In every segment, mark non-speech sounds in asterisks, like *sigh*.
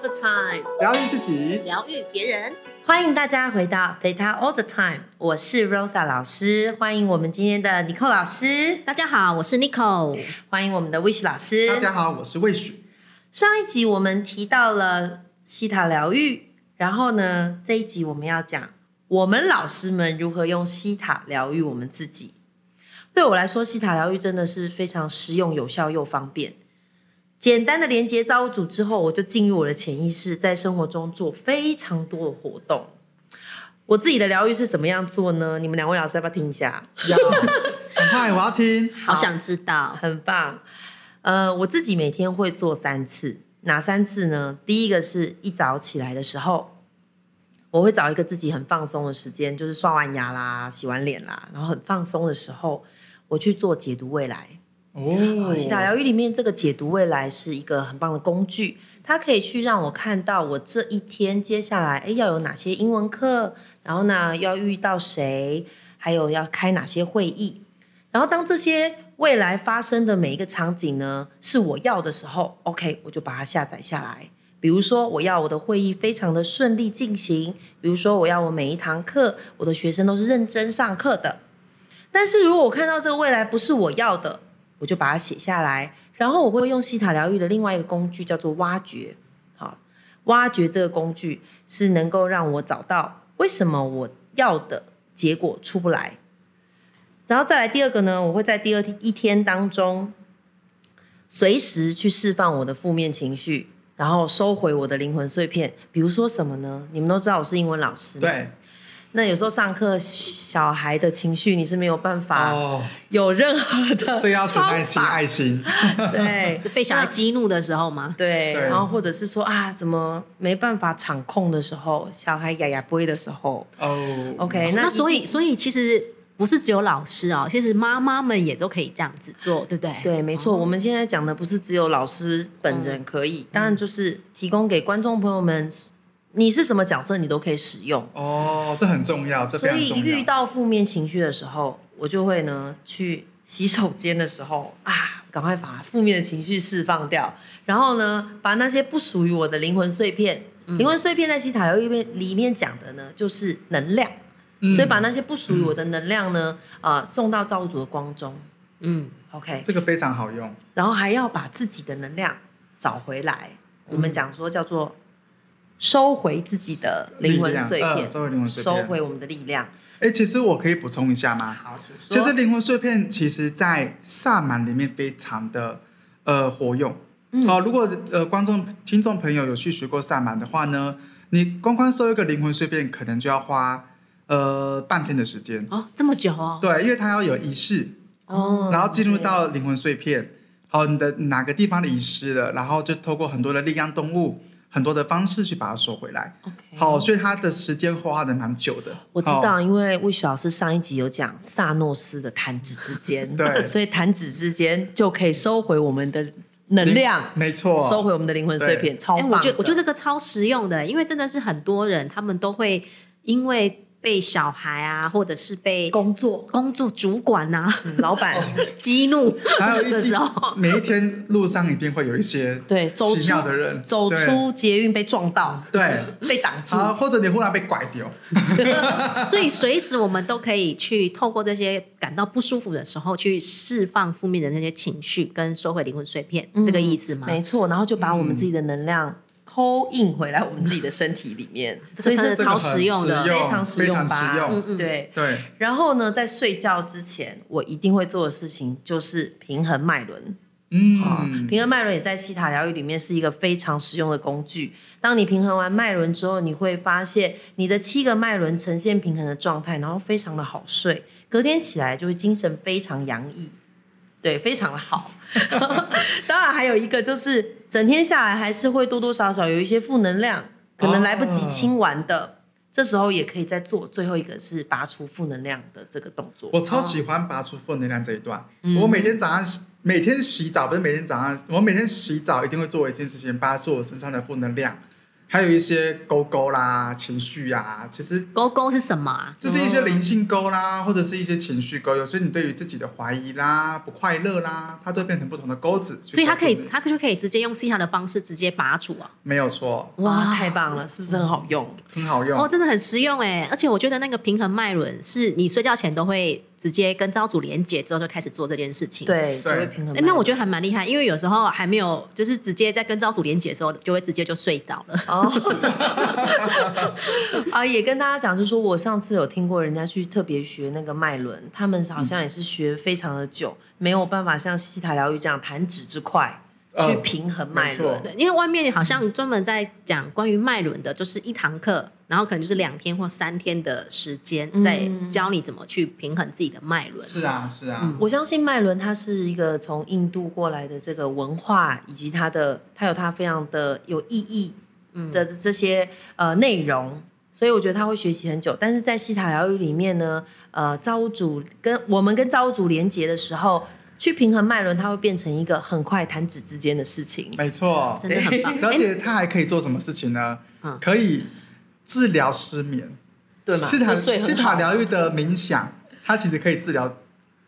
the time，疗愈自己，疗愈别人。欢迎大家回到 Theta All the Time，我是 Rosa 老师，欢迎我们今天的 Nicole 老师，大家好，我是 Nicole。欢迎我们的 Wish 老师。大家好，我是 Wish。上一集我们提到了西塔疗愈，然后呢，这一集我们要讲我们老师们如何用西塔疗愈我们自己。对我来说，西塔疗愈真的是非常实用、有效又方便。简单的连接造物主之后，我就进入我的潜意识，在生活中做非常多的活动。我自己的疗愈是怎么样做呢？你们两位老师要不要听一下？要，很快我要听。*laughs* 好想知道，很棒。呃，我自己每天会做三次，哪三次呢？第一个是一早起来的时候，我会找一个自己很放松的时间，就是刷完牙啦、洗完脸啦，然后很放松的时候，我去做解读未来。哦，西塔疗愈里面这个解读未来是一个很棒的工具，它可以去让我看到我这一天接下来，哎，要有哪些英文课，然后呢，要遇到谁，还有要开哪些会议，然后当这些未来发生的每一个场景呢，是我要的时候，OK，我就把它下载下来。比如说，我要我的会议非常的顺利进行；，比如说，我要我每一堂课，我的学生都是认真上课的。但是如果我看到这个未来不是我要的，我就把它写下来，然后我会用西塔疗愈的另外一个工具叫做挖掘。好，挖掘这个工具是能够让我找到为什么我要的结果出不来。然后再来第二个呢，我会在第二天一天当中，随时去释放我的负面情绪，然后收回我的灵魂碎片。比如说什么呢？你们都知道我是英文老师，对。那有时候上课小孩的情绪你是没有办法哦，有任何的这要存爱心，爱心。对。*laughs* 被小孩激怒的时候吗？对，然后或者是说啊，怎么没办法场控的时候，小孩哑哑不的时候。哦，OK，那那所以，所以其实不是只有老师哦，其实妈妈们也都可以这样子做，对不对？对，没错，我们现在讲的不是只有老师本人可以，当然就是提供给观众朋友们，你是什么角色，你都可以使用。哦，这很重要，这非所以常重要。遇到负面情绪的时候，我就会呢去洗手间的时候啊，赶快把负面的情绪释放掉，然后呢，把那些不属于我的灵魂碎片，灵魂碎片在西塔疗愈里面里面讲的呢，就是能量，嗯。所以把那些不属于我的能量呢，呃，送到造物主的光中。嗯，，OK，这个非常好用。然后还要把自己的能量找回来。我们讲说叫做收回自己的灵魂碎片，呃收回灵魂碎片收回我们的力量。哎，其实我可以补充一下吗？好，其实灵魂碎片，其实在萨满里面非常的呃活用。嗯好、如果呃观众、听众朋友有去学过萨满的话呢，你光光收一个灵魂碎片，可能就要花呃半天的时间。哦，这么久哦，对，因为它要有仪式，哦然后进入到灵魂碎片，好，你的哪个地方的遗失了，然后就透过很多的力量动物，很多的方式去把它收回来。OK 好，所以它的时间花的蛮久的。我知道，因为魏雪老师上一集有讲萨诺斯的弹指之间，*laughs* 对所以弹指之间就可以收回我们的能量，没错，收回我们的灵魂碎片，超哎，棒的。我觉得我觉得这个超实用的，因为真的是很多人他们都会因为被小孩啊，或者是被工作，工作主管呐、嗯老板。*laughs* 激怒还有一的时候，每一天路上一定会有一些 *laughs* 对走奇出妙的人。走出捷运被撞到，对，被挡住，啊，或者你忽然被拐掉，*laughs* 所以随时我们都可以去透过这些感到不舒服的时候，去释放负面的那些情绪，跟收回灵魂碎片，是这个意思吗？没错，然后就把我们自己的能量扣印回来我们自己的身体里面，*laughs* 所以这个真的超实用的非常实用吧？实用嗯嗯对。对，然后呢，在睡觉之前，我一定会做的事情就是平衡脉轮。啊、嗯，平衡脉轮也在西塔疗愈里面是一个非常实用的工具。当你平衡完脉轮之后，你会发现你的七个脉轮呈现平衡的状态，然后非常的好睡，隔天起来就会精神非常洋溢，对，非常的好。*laughs* 当然还有一个就是整天下来还是会多多少少有一些负能量，可能来不及清完的。这时候也可以再做最后一个是拔出负能量的这个动作。我超喜欢拔出负能量这一段。嗯我每天早上洗每天洗澡，不是每天早上，我每天洗澡一定会做一件事情，拔出我身上的负能量。还有一些勾勾啦、情绪啊，其实勾勾是什么啊？就是一些灵性勾啦，或者是一些情绪勾。有时候你对于自己的怀疑啦、不快乐啦，它都变成不同的钩子。所以它可以它就可以直接用 C 塔的方式直接拔除啊。你没有错，哇，太棒了，是不是很好用？很好用。哦，真的很实用哎！而且我觉得那个平衡脉轮是你睡觉前都会直接跟招组连接之后就开始做这件事情。对，就对会平衡诶。那我觉得还蛮厉害，因为有时候还没有，就是直接在跟招组连接的时候，就会直接就睡着了。哦，*laughs* 啊，也跟大家讲，就是说我上次有听过人家去特别学那个脉轮，他们好像也是学非常的久，没有办法像西塔疗愈这样弹指之快呃去平衡脉没错轮。对，因为外面好像专门在讲关于脉轮的，就是一堂课，然后可能就是两天或三天的时间，在教你怎么去平衡自己的脉轮。是啊，是啊，我相信脉轮它是一个从印度过来的这个文化，以及它的它有它非常的有意义的这些呃内容，所以我觉得他会学习很久。但是在西塔疗愈里面呢，呃，造物主跟我们跟造物主连接的时候，去平衡脉轮，它会变成一个很快弹指之间的事情。没错。真的很棒。而且它还可以做什么事情呢？嗯可以治疗失眠。对吗？西塔西塔疗愈的冥想，它其实可以治疗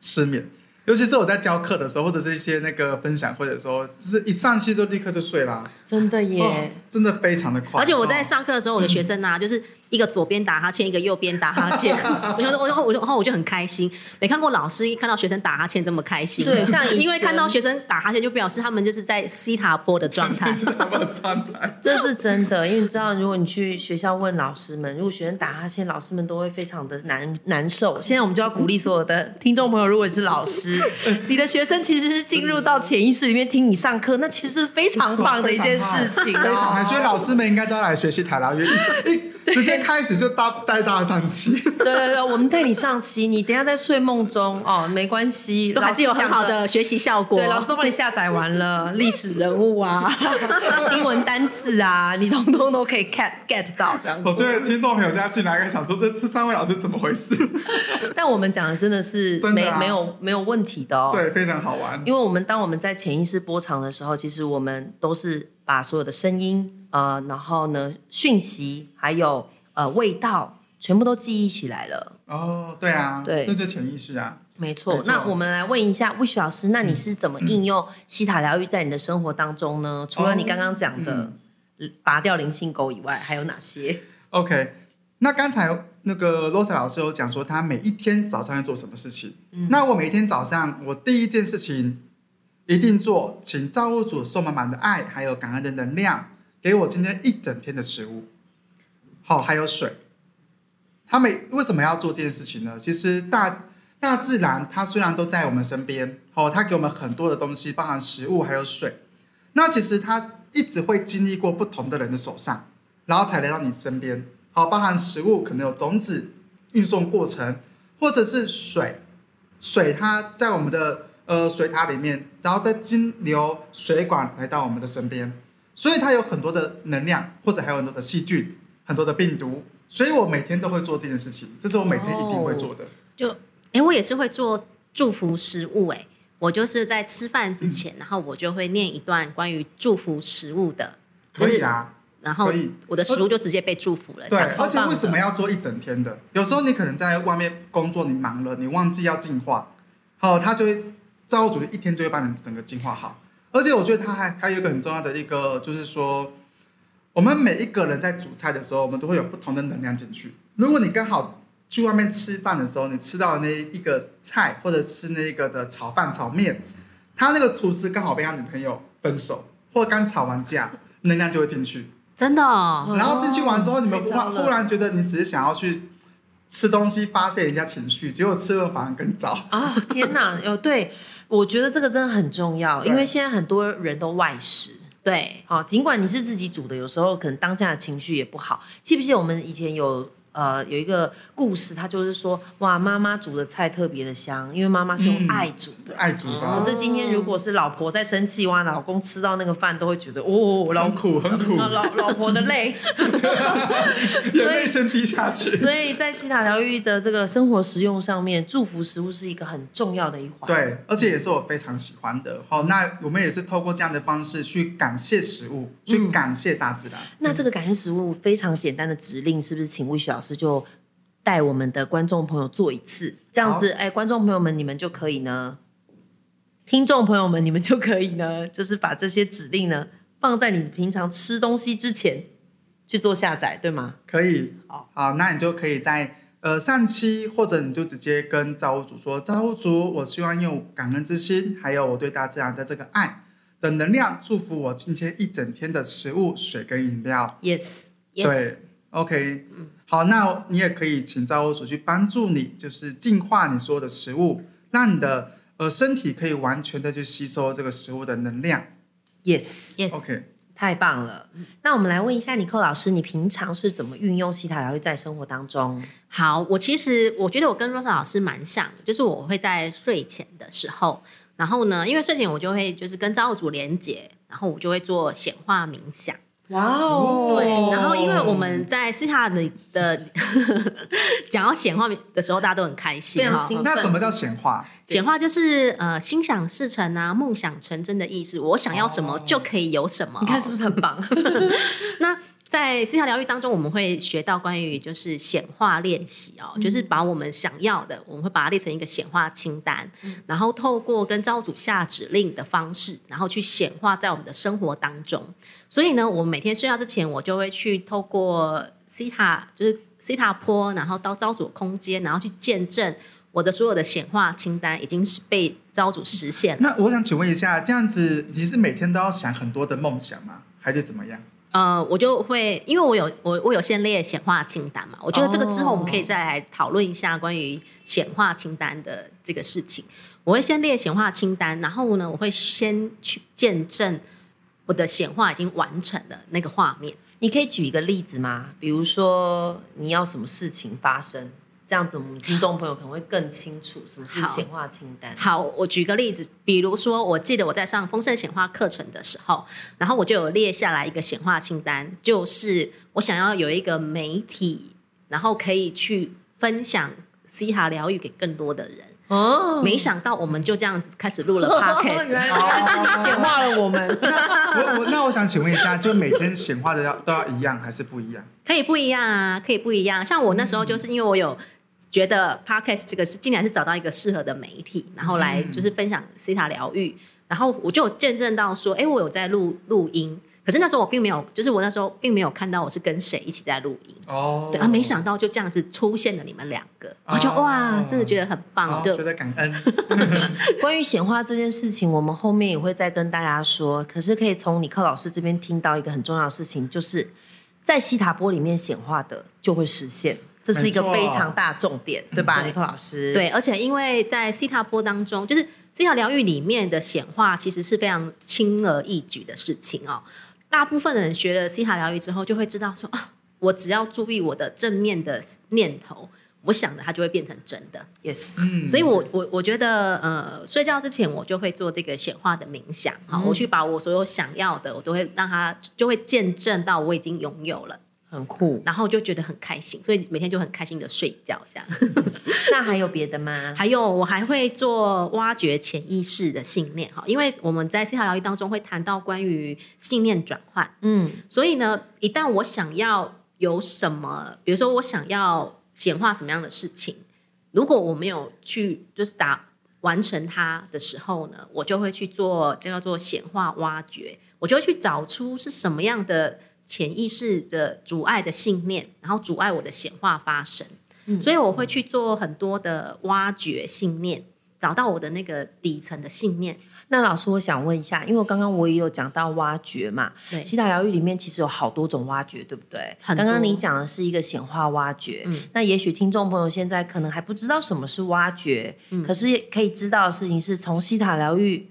失眠。尤其是我在教课的时候，或者是一些那个分享会的时候，就是一上去就立刻就睡啦，真的耶。哦，真的非常的快。而且我在哦上课的时候，我的学生啊，就是一个左边打哈欠，一个右边打哈欠。*laughs* 我就说，我就我就然后我就很开心，没看过老师一看到学生打哈欠这么开心。对像因为看到学生打哈欠，就表示他们就是在西塔波的状态。*laughs* 状态。这是真的，因为你知道，如果你去学校问老师们，如果学生打哈欠，老师们都会非常的难难受。现在我们就要鼓励所有的 *laughs* 听众朋友，如果你是老师，你的学生其实是进入到潜意识里面听你上课，那其实是非常棒的一件事情哦，所以老师们应该都要来学习塔疗愈，一一直接开始就带带大家上期。对 *laughs* 对对，我们带你上期，你等下在睡梦中哦，没关系，都还是有很好的学习效果。对，老师都帮你下载完了，*laughs* 历史人物啊，*laughs* 英文单字啊，你通通都可以 get get 到这样子。我觉得听众朋友现在进来应该想说，这这三位老师怎么回事？但我们讲的真的是没的啊没有没有问题的哦。对，非常好玩。因为我们当我们在潜意识波长的时候，其实我们都是把所有的声音，呃，然后呢讯息，还有呃味道，全部都记忆起来了。哦，对啊，对这就潜意识啊。没错，没错那我们来问一下 Wish 老师，那你是怎么应用西塔疗愈在你的生活当中呢？除了你刚刚讲的拔掉灵性狗以外，还有哪些？OK，那刚才那个 Rosa 老师有讲说，他每一天早上要做什么事情。那我每一天早上，我第一件事情一定做，请造物主送满满的爱，还有感恩的能量，给我今天一整天的食物。好，还有水。他们为什么要做这件事情呢？其实大大自然它虽然都在我们身边，哦，它给我们很多的东西，包含食物还有水。那其实它一直会经历过不同的人的手上，然后才来到你身边。好，包含食物可能有种子运送过程，或者是水，水它在我们的呃水塔里面，然后再经流水管来到我们的身边，所以它有很多的能量，或者还有很多的细菌、很多的病毒。所以我每天都会做这件事情，这是我每天一定会做的。就哎，我也是会做祝福食物哎，我就是在吃饭之前，然后我就会念一段关于祝福食物的，可以啊，然后我的食物就直接被祝福了，这对，样而且为什么要做一整天的？有时候你可能在外面工作，你忙了，你忘记要净化，好，他就会造物主一天就会把你整个净化好。而且我觉得它还还有一个很重要的一个，就是说，我们每一个人在煮菜的时候，我们都会有不同的能量进去。如果你刚好去外面吃饭的时候，你吃到那一个菜，或者吃那一个的炒饭、炒面，他那个厨师刚好被他女朋友分手，或刚吵完架，能量就会进去。真的哦，然后进去完之后，你们忽忽然觉得你只是想要去吃东西发泄一下情绪，结果吃了反而更糟。啊、天哪！哦，对，我觉得这个真的很重要，因为现在很多人都外食。对，好，尽管你是自己煮的，有时候可能当下的情绪也不好。记不记得我们以前有呃有一个故事，他就是说哇，妈妈煮的菜特别的香，因为妈妈是用嗯爱煮的。爱煮的，可是今天如果是老婆在生气，哇，老公吃到那个饭都会觉得哦，老苦很苦，老老老婆的泪。*laughs* 眼泪先滴下去。所以在西塔疗愈的这个生活实用上面，祝福食物是一个很重要的一环。，对，而且也是我非常喜欢的。好，那我们也是透过这样的方式去感谢食物，去感谢大自然。那这个感谢食物非常简单的指令，是不是请魏雪老师就带我们的观众朋友做一次？这样子，哎，观众朋友们，你们就可以呢，听众朋友们，你们就可以呢，就是把这些指令呢放在你平常吃东西之前去做下载，对吗？可以，好，好，那你就可以在呃上期，或者你就直接跟造物主说，造物主，我希望用感恩之心，还有我对大自然的这个爱的能量，祝福我今天一整天的食物、水跟饮料。Yes，Yes，对，OK，好，那你也可以请造物主去帮助你，就是净化你所有的食物，让你的呃身体可以完全的去吸收这个食物的能量。Yes，Yes，OK，太棒了。那我们来问一下尼克老师，你平常是怎么运用西塔疗愈在生活当中？好，我其实我觉得我跟 Rosa 老师蛮像的，就是我会在睡前的时候，然后呢，因为睡前我就会就是跟造物主连接，然后我就会做显化冥想。哇哦对，然后因为我们在私下的的 *laughs* 讲到显化的时候，大家都很开心那什么叫显化？显化就是呃心想事成啊，梦想成真的意思。我想要什么哦就可以有什么。你看是不是很棒？*laughs* 那在思想疗愈当中，我们会学到关于就是显化练习哦，就是把我们想要的，我们会把它列成一个显化清单，然后透过跟招主下指令的方式，然后去显化在我们的生活当中。所以呢，我每天睡觉之前，我就会去透过西塔，就是西塔坡，然后到招主空间，然后去见证我的所有的显化清单已经是被招主实现了。那我想请问一下，这样子你是每天都要想很多的梦想吗？还是怎么样？呃，我就会，因为我有我我有先列显化清单嘛，我觉得这个之后我们可以哦再来讨论一下关于显化清单的这个事情。我会先列显化清单，然后呢，我会先去见证我的显化已经完成的那个画面。你可以举一个例子吗？比如说你要什么事情发生，这样子我们听众朋友可能会更清楚什么是好显化清单。好，我举个例子，比如说，我记得我在上丰盛显化课程的时候，然后我就有列下来一个显化清单，就是我想要有一个媒体，然后可以去分享西塔疗愈给更多的人。哦，没想到我们就这样子开始录了 *laughs* podcast，原来原来是你显化了我们。*laughs* 我我那我想请问一下，就每天显化的要都要一样还是不一样？可以不一样啊，可以不一样。像我那时候就是因为我有觉得 podcast 这个是竟然是找到一个适合的媒体，然后来就是分享西塔疗愈，然后我就有见证到说，哎，我有在录录音。可是那时候我并没有，就是我那时候并没有看到我是跟谁一起在录音，哦对啊，没想到就这样子出现了你们两个，我就哦哇，真的觉得很棒，哦，就觉得感恩。*laughs* 关于显化这件事情，我们后面也会再跟大家说。可是可以从李克老师这边听到一个很重要的事情，就是在西塔波里面显化的就会实现，这是一个非常大重点，对吧，对尼克老师？，对，而且因为在西塔波当中，就是西塔疗愈里面的显化，其实是非常轻而易举的事情哦。大部分的人学了西塔疗愈之后，就会知道说啊，我只要注意我的正面的念头，我想的它就会变成真的。，yes，嗯所以我我我觉得，呃，睡觉之前我就会做这个显化的冥想，好，我去把我所有想要的，我都会让它就会见证到我已经拥有了，很酷。然后就觉得很开心，所以每天就很开心的睡觉这样。*laughs* 那还有别的吗？*laughs* 还有，我还会做挖掘潜意识的信念哈，因为我们在思考疗愈当中会谈到关于信念转换，嗯，所以呢，一旦我想要有什么，比如说我想要显化什么样的事情，如果我没有去就是打完成它的时候呢，我就会去做这叫做显化挖掘，我就会去找出是什么样的潜意识的阻碍的信念，然后阻碍我的显化发生。所以我会去做很多的挖掘信念，找到我的那个底层的信念。那老师，我想问一下，因为刚刚我也有讲到挖掘嘛，对西塔疗愈里面其实有好多种挖掘，对不对？刚刚你讲的是一个显化挖掘，嗯那也许听众朋友现在可能还不知道什么是挖掘，嗯可是可以知道的事情是从西塔疗愈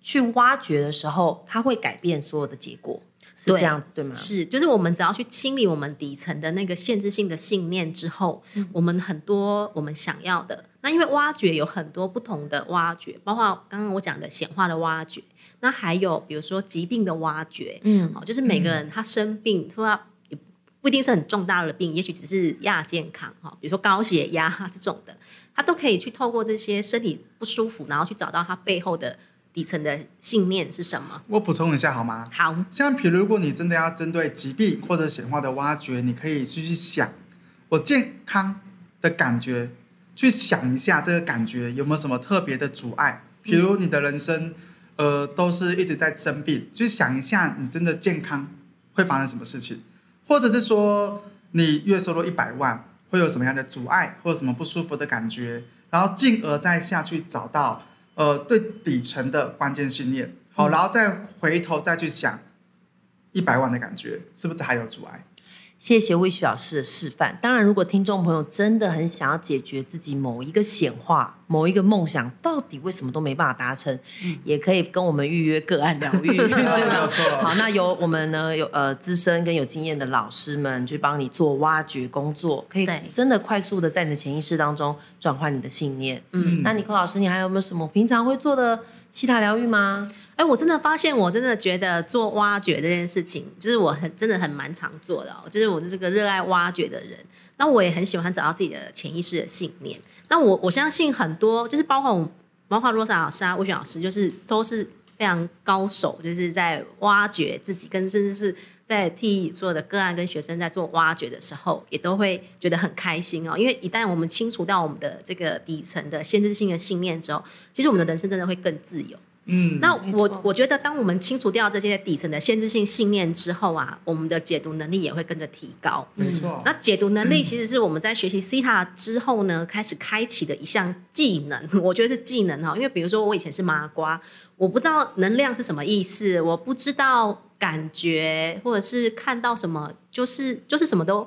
去挖掘的时候，它会改变所有的结果。是这样子对吗？是，就是我们只要去清理我们底层的那个限制性的信念之后，嗯我们很多我们想要的，那因为挖掘有很多不同的挖掘，包括刚刚我讲的显化的挖掘，那还有比如说疾病的挖掘，嗯，哦，就是每个人他生病，说他也不一定是很重大的病，也许只是亚健康哈，比如说高血压这种的，他都可以去透过这些身体不舒服，然后去找到他背后的底层的信念是什么。我补充一下好吗？好，像比如，如果你真的要针对疾病或者显化的挖掘，你可以去去想我健康的感觉，去想一下这个感觉有没有什么特别的阻碍。比如你的人生，呃，都是一直在生病，去想一下你真的健康会发生什么事情，或者是说你月收入一百万会有什么样的阻碍或者什么不舒服的感觉，然后进而再下去找到呃最底层的关键信念，好，然后再回头再去想一百万的感觉是不是还有阻碍？谢谢魏旭老师的示范。当然，如果听众朋友真的很想要解决自己某一个显化、某一个梦想，到底为什么都没办法达成，也可以跟我们预约个案疗愈，对 *laughs* 没有吗？错好，那由我们呢有呃资深跟有经验的老师们去帮你做挖掘工作，可以对真的快速的在你的潜意识当中转换你的信念。嗯，那尼克老师，你还有没有什么平常会做的西塔疗愈吗？哎，我真的发现，我真的觉得做挖掘这件事情，就是我很真的很蛮常做的、哦，就是我是个热爱挖掘的人。那我也很喜欢找到自己的潜意识的信念。那我我相信很多，就是包括我们，包括罗莎老师啊、魏雪老师，就是都是非常高手，就是在挖掘自己，跟甚至是在替所有的个案跟学生在做挖掘的时候，也都会觉得很开心哦。因为一旦我们清除到我们的这个底层的限制性的信念之后，其实我们的人生真的会更自由。嗯，那我我觉得，当我们清除掉这些底层的限制性信念之后啊，我们的解读能力也会跟着提高。没错。那解读能力其实是我们在学习 C 塔之后呢，开始开启的一项技能。我觉得是技能哈，因为比如说我以前是麻瓜，我不知道能量是什么意思，我不知道感觉或者是看到什么，就是就是什么都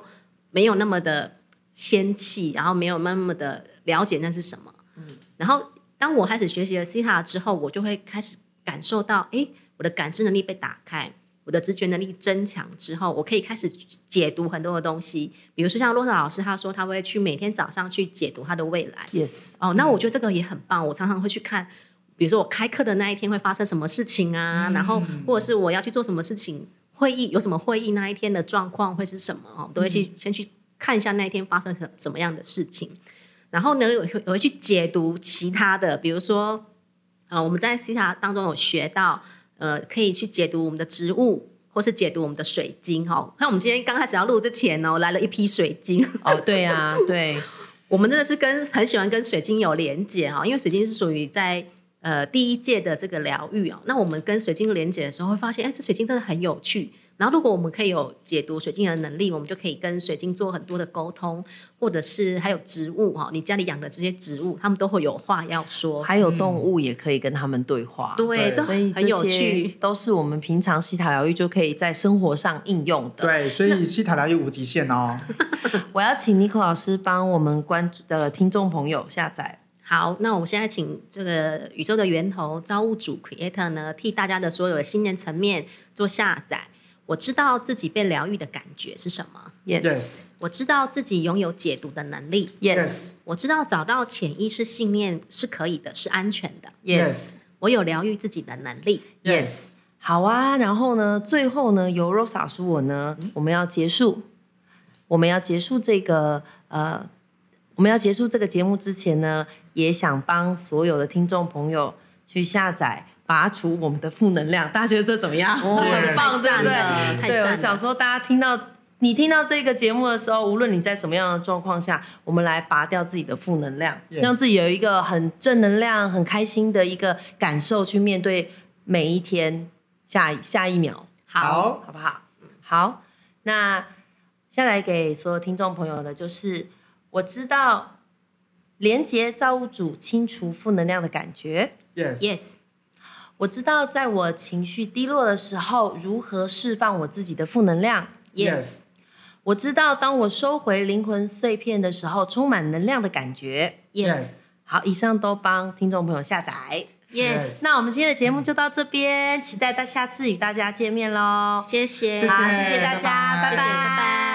没有那么的仙气，然后没有那么的了解那是什么。嗯，然后当我开始学习了西塔之后，我就会开始感受到，诶，我的感知能力被打开，我的直觉能力增强之后，我可以开始解读很多的东西。比如说像洛萨老师，他说他会去每天早上去解读他的未来。Yes，哦，那我觉得这个也很棒。我常常会去看，比如说我开课的那一天会发生什么事情啊，然后或者是我要去做什么事情，会议有什么会议那一天的状况会是什么哦，都会去、先去看一下那一天发生什什么样的事情。然后呢，我会我会去解读其他的，比如说，呃，我们在 C 塔当中有学到，呃，可以去解读我们的植物，或是解读我们的水晶哈。那我们今天刚开始要录之前哦，来了一批水晶，哦，对啊、对，*laughs* 我们真的是跟很喜欢跟水晶有连接哈，因为水晶是属于在呃第一届的这个疗愈哦。那我们跟水晶连接的时候，会发现，哎，这水晶真的很有趣。然后，如果我们可以有解读水晶的能力，我们就可以跟水晶做很多的沟通，或者是还有植物哈，你家里养的这些植物，他们都会有话要说。还有动物也可以跟他们对话。对，对所以很有趣。都是我们平常西塔疗愈就可以在生活上应用的。对，所以西塔疗愈无极限哦。*laughs* 我要请 Nico 老师帮我们关注的听众朋友下载。好，那我们现在请这个宇宙的源头造物主 Creator 呢，替大家的所有的信念层面做下载。我知道自己被疗愈的感觉是什么，Yes，我知道自己拥有解读的能力，Yes，我知道找到潜意识信念是可以的，是安全的。Yes，我有疗愈自己的能力。Yes，好啊。然后呢，最后呢，由 Rosa 老师我呢，我们要结束，我们要结束这个呃，我们要结束这个节目之前呢，也想帮所有的听众朋友去下载。拔除我们的负能量，大家觉得这怎么样？哦 *laughs* 很棒，对不对？对，我想说，大家听到你听到这个节目的时候，无论你在什么样的状况下，我们来拔掉自己的负能量 Yes 让自己有一个很正能量、很开心的一个感受去面对每一天下一下一秒，好，好不好？好，那下来给所有听众朋友的就是，我知道连接造物主清除负能量的感觉。Yes，，yes，我知道在我情绪低落的时候，如何释放我自己的负能量。yes，我知道当我收回灵魂碎片的时候，充满能量的感觉。yes，好，以上都帮听众朋友下载。Yes，那我们今天的节目就到这边，期待到下次与大家见面喽。谢谢，好，谢谢大家，拜拜